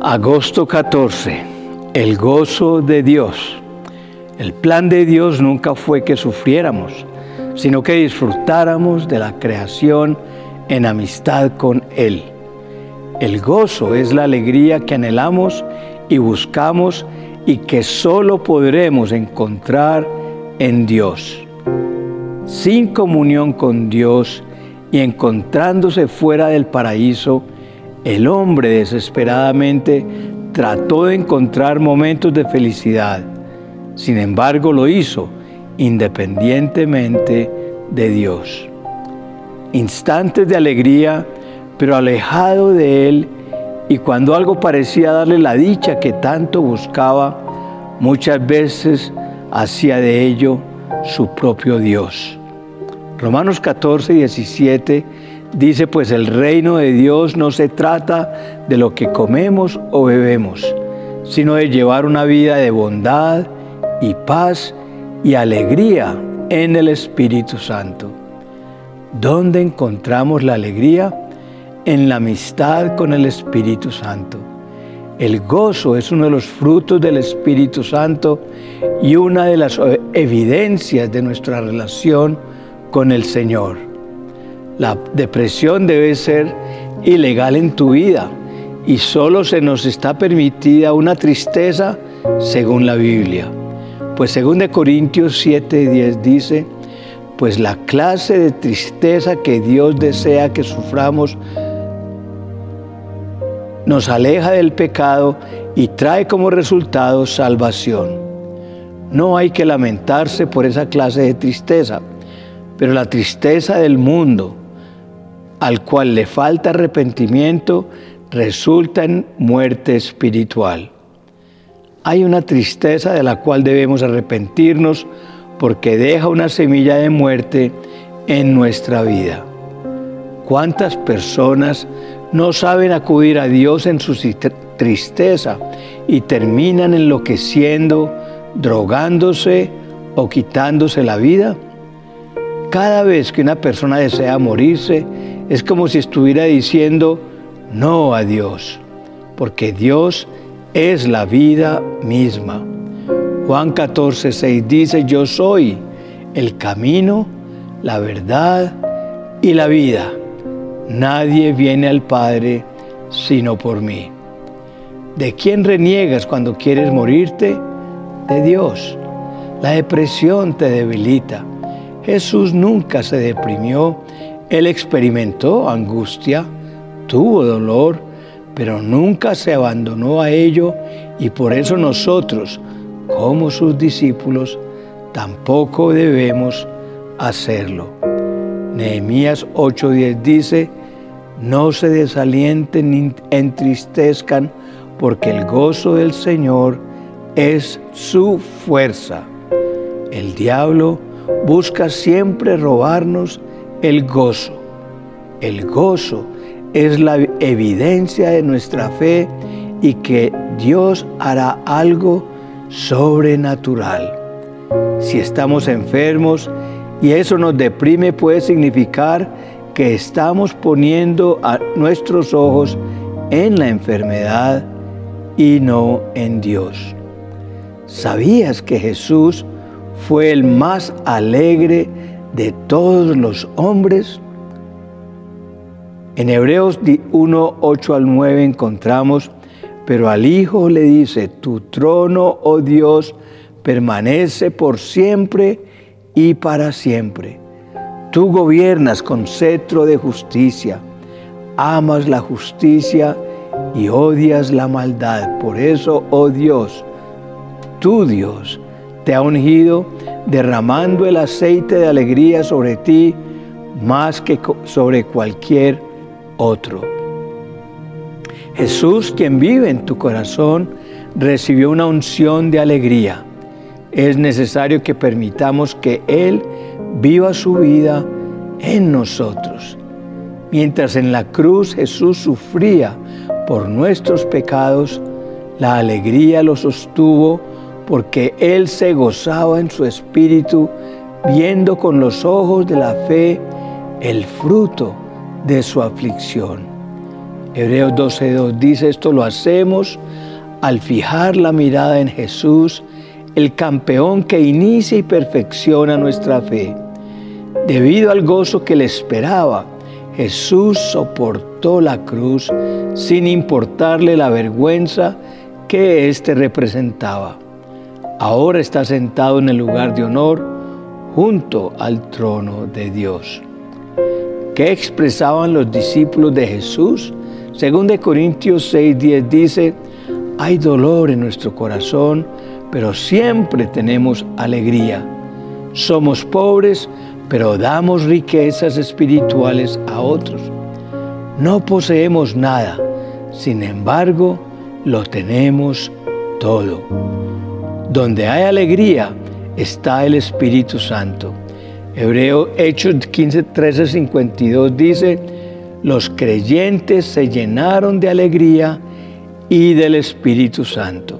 Agosto 14. El gozo de Dios. El plan de Dios nunca fue que sufriéramos, sino que disfrutáramos de la creación en amistad con Él. El gozo es la alegría que anhelamos y buscamos y que solo podremos encontrar en Dios. Sin comunión con Dios y encontrándose fuera del paraíso, el hombre desesperadamente trató de encontrar momentos de felicidad. Sin embargo, lo hizo independientemente de Dios. Instantes de alegría, pero alejado de Él, y cuando algo parecía darle la dicha que tanto buscaba, muchas veces hacía de ello su propio Dios. Romanos 14, 17 Dice pues el reino de Dios no se trata de lo que comemos o bebemos, sino de llevar una vida de bondad y paz y alegría en el Espíritu Santo. ¿Dónde encontramos la alegría? En la amistad con el Espíritu Santo. El gozo es uno de los frutos del Espíritu Santo y una de las evidencias de nuestra relación con el Señor. La depresión debe ser ilegal en tu vida y solo se nos está permitida una tristeza según la Biblia. Pues según de Corintios 7:10 dice, pues la clase de tristeza que Dios desea que suframos nos aleja del pecado y trae como resultado salvación. No hay que lamentarse por esa clase de tristeza, pero la tristeza del mundo, al cual le falta arrepentimiento resulta en muerte espiritual. Hay una tristeza de la cual debemos arrepentirnos porque deja una semilla de muerte en nuestra vida. ¿Cuántas personas no saben acudir a Dios en su tristeza y terminan enloqueciendo, drogándose o quitándose la vida? Cada vez que una persona desea morirse, es como si estuviera diciendo no a Dios, porque Dios es la vida misma. Juan 14, 6 dice, yo soy el camino, la verdad y la vida. Nadie viene al Padre sino por mí. ¿De quién reniegas cuando quieres morirte? De Dios. La depresión te debilita. Jesús nunca se deprimió él experimentó angustia, tuvo dolor, pero nunca se abandonó a ello y por eso nosotros, como sus discípulos, tampoco debemos hacerlo. Nehemías 8:10 dice, no se desalienten ni entristezcan, porque el gozo del Señor es su fuerza. El diablo busca siempre robarnos el gozo. El gozo es la evidencia de nuestra fe y que Dios hará algo sobrenatural. Si estamos enfermos y eso nos deprime, puede significar que estamos poniendo a nuestros ojos en la enfermedad y no en Dios. ¿Sabías que Jesús fue el más alegre de todos los hombres. En Hebreos 1, 8 al 9 encontramos, pero al Hijo le dice, tu trono, oh Dios, permanece por siempre y para siempre. Tú gobiernas con cetro de justicia, amas la justicia y odias la maldad. Por eso, oh Dios, tu Dios, te ha ungido derramando el aceite de alegría sobre ti más que sobre cualquier otro. Jesús, quien vive en tu corazón, recibió una unción de alegría. Es necesario que permitamos que Él viva su vida en nosotros. Mientras en la cruz Jesús sufría por nuestros pecados, la alegría lo sostuvo porque Él se gozaba en su espíritu viendo con los ojos de la fe el fruto de su aflicción. Hebreos 12.2 dice, esto lo hacemos al fijar la mirada en Jesús, el campeón que inicia y perfecciona nuestra fe. Debido al gozo que le esperaba, Jesús soportó la cruz sin importarle la vergüenza que éste representaba. Ahora está sentado en el lugar de honor junto al trono de Dios. ¿Qué expresaban los discípulos de Jesús? Según de Corintios 6:10 dice, hay dolor en nuestro corazón, pero siempre tenemos alegría. Somos pobres, pero damos riquezas espirituales a otros. No poseemos nada, sin embargo, lo tenemos todo. Donde hay alegría está el Espíritu Santo. Hebreo Hechos 15, 13, 52 dice, los creyentes se llenaron de alegría y del Espíritu Santo.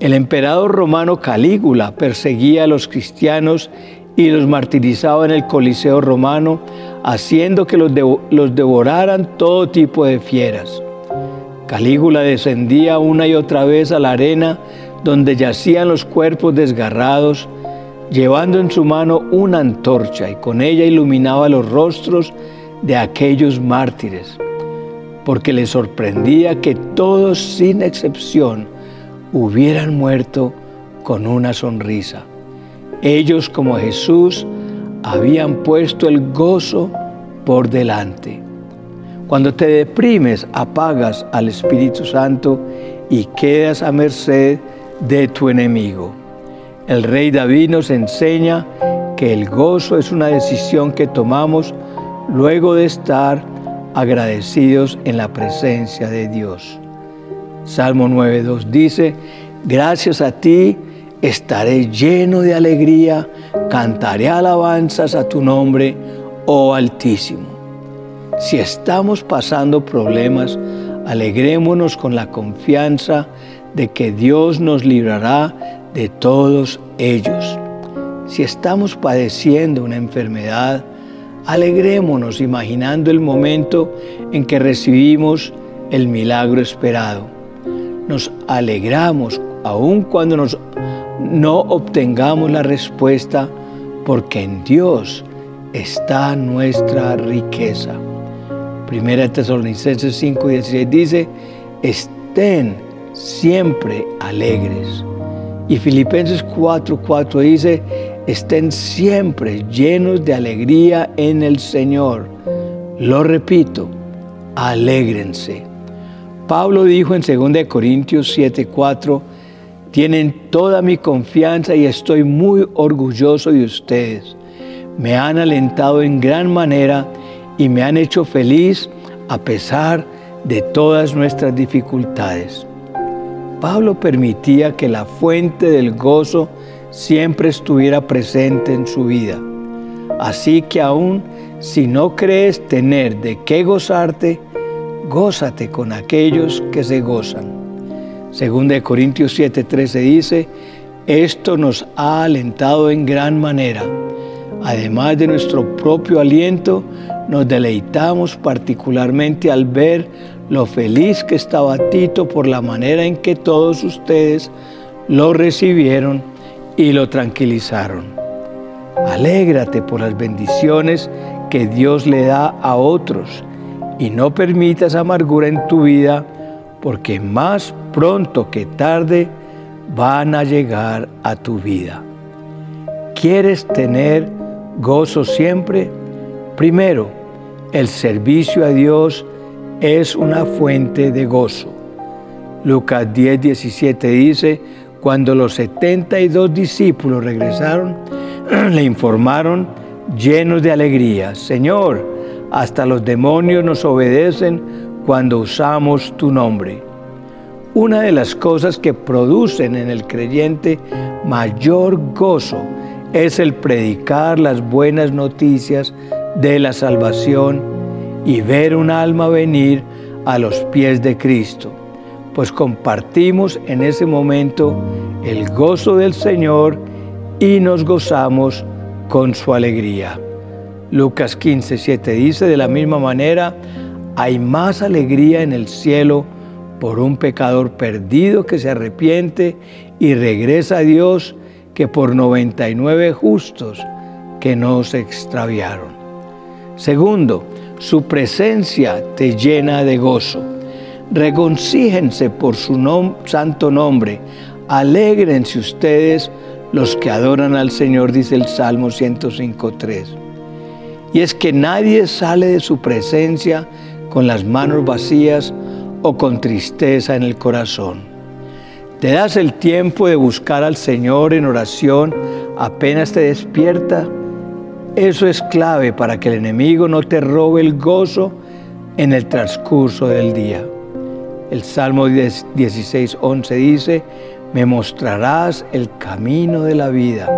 El emperador romano Calígula perseguía a los cristianos y los martirizaba en el Coliseo romano, haciendo que los, los devoraran todo tipo de fieras. Calígula descendía una y otra vez a la arena donde yacían los cuerpos desgarrados, llevando en su mano una antorcha y con ella iluminaba los rostros de aquellos mártires, porque le sorprendía que todos sin excepción hubieran muerto con una sonrisa. Ellos como Jesús habían puesto el gozo por delante. Cuando te deprimes, apagas al Espíritu Santo y quedas a merced de tu enemigo. El rey David nos enseña que el gozo es una decisión que tomamos luego de estar agradecidos en la presencia de Dios. Salmo 9.2 dice, gracias a ti estaré lleno de alegría, cantaré alabanzas a tu nombre, oh Altísimo. Si estamos pasando problemas, alegrémonos con la confianza de que Dios nos librará de todos ellos. Si estamos padeciendo una enfermedad, alegrémonos imaginando el momento en que recibimos el milagro esperado. Nos alegramos aun cuando nos, no obtengamos la respuesta, porque en Dios está nuestra riqueza. Primera Tesalonicenses 5:16 dice, estén siempre alegres. Y Filipenses 4:4 dice, estén siempre llenos de alegría en el Señor. Lo repito, alégrense. Pablo dijo en 2 Corintios 7:4, tienen toda mi confianza y estoy muy orgulloso de ustedes. Me han alentado en gran manera y me han hecho feliz a pesar de todas nuestras dificultades. Pablo permitía que la fuente del gozo siempre estuviera presente en su vida. Así que aún si no crees tener de qué gozarte, gózate con aquellos que se gozan. Según de Corintios 7:13 dice, esto nos ha alentado en gran manera. Además de nuestro propio aliento, nos deleitamos particularmente al ver lo feliz que estaba Tito por la manera en que todos ustedes lo recibieron y lo tranquilizaron. Alégrate por las bendiciones que Dios le da a otros y no permitas amargura en tu vida porque más pronto que tarde van a llegar a tu vida. ¿Quieres tener gozo siempre? Primero, el servicio a Dios es una fuente de gozo. Lucas 10, 17 dice, cuando los 72 discípulos regresaron, le informaron llenos de alegría, Señor, hasta los demonios nos obedecen cuando usamos tu nombre. Una de las cosas que producen en el creyente mayor gozo es el predicar las buenas noticias de la salvación y ver un alma venir a los pies de Cristo pues compartimos en ese momento el gozo del Señor y nos gozamos con su alegría. Lucas 15, 7 dice, de la misma manera, Hay más alegría en el cielo por un pecador perdido que se arrepiente y regresa a Dios que por 99 justos que no se extraviaron. Segundo, su presencia te llena de gozo. Regoncíjense por su santo nombre. Alégrense ustedes los que adoran al Señor, dice el Salmo 105.3. Y es que nadie sale de su presencia con las manos vacías o con tristeza en el corazón. Te das el tiempo de buscar al Señor en oración apenas te despierta. Eso es clave para que el enemigo no te robe el gozo en el transcurso del día. El Salmo 16.11 dice, me mostrarás el camino de la vida,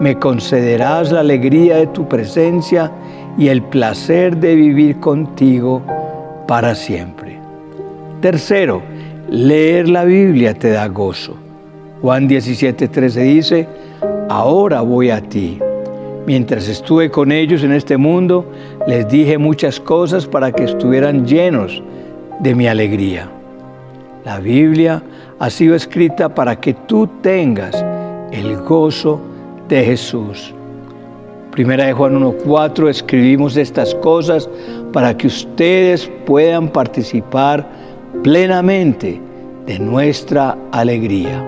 me concederás la alegría de tu presencia y el placer de vivir contigo para siempre. Tercero, leer la Biblia te da gozo. Juan 17:13 dice, ahora voy a ti. Mientras estuve con ellos en este mundo, les dije muchas cosas para que estuvieran llenos de mi alegría. La Biblia ha sido escrita para que tú tengas el gozo de Jesús. Primera de Juan 1.4 escribimos estas cosas para que ustedes puedan participar plenamente de nuestra alegría.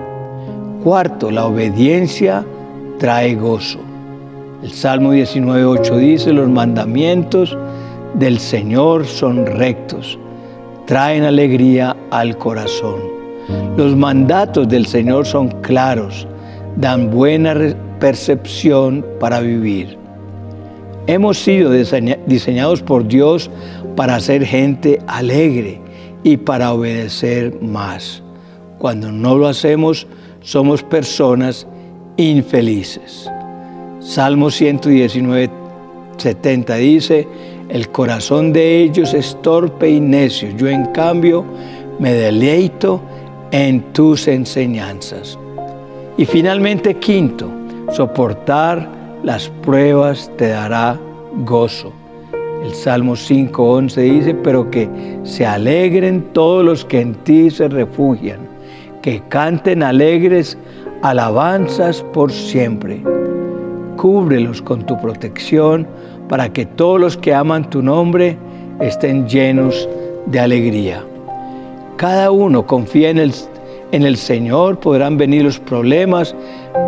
Cuarto, la obediencia trae gozo. El Salmo 19.8 dice, los mandamientos del Señor son rectos, traen alegría al corazón. Los mandatos del Señor son claros, dan buena percepción para vivir. Hemos sido diseñados por Dios para ser gente alegre y para obedecer más. Cuando no lo hacemos, somos personas infelices. Salmo 119, 70 dice, el corazón de ellos es torpe y necio, yo en cambio me deleito en tus enseñanzas. Y finalmente, quinto, soportar las pruebas te dará gozo. El Salmo 5.11 dice, pero que se alegren todos los que en ti se refugian, que canten alegres alabanzas por siempre. Cúbrelos con tu protección para que todos los que aman tu nombre estén llenos de alegría. Cada uno confía en el en el Señor podrán venir los problemas,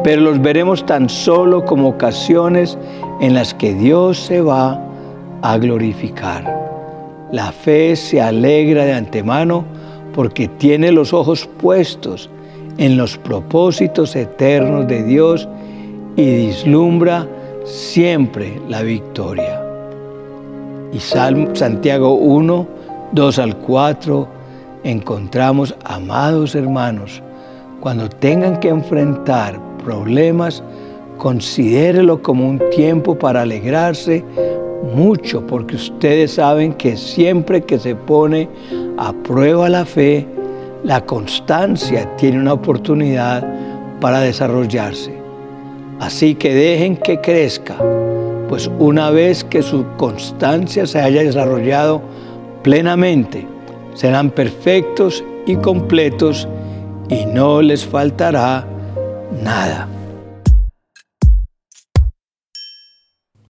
pero los veremos tan solo como ocasiones en las que Dios se va a glorificar. La fe se alegra de antemano porque tiene los ojos puestos en los propósitos eternos de Dios y vislumbra siempre la victoria. Y Santiago 1, 2 al 4 encontramos, amados hermanos, cuando tengan que enfrentar problemas, considérelo como un tiempo para alegrarse mucho, porque ustedes saben que siempre que se pone a prueba la fe, la constancia tiene una oportunidad para desarrollarse. Así que dejen que crezca, pues una vez que su constancia se haya desarrollado plenamente, serán perfectos y completos y no les faltará nada.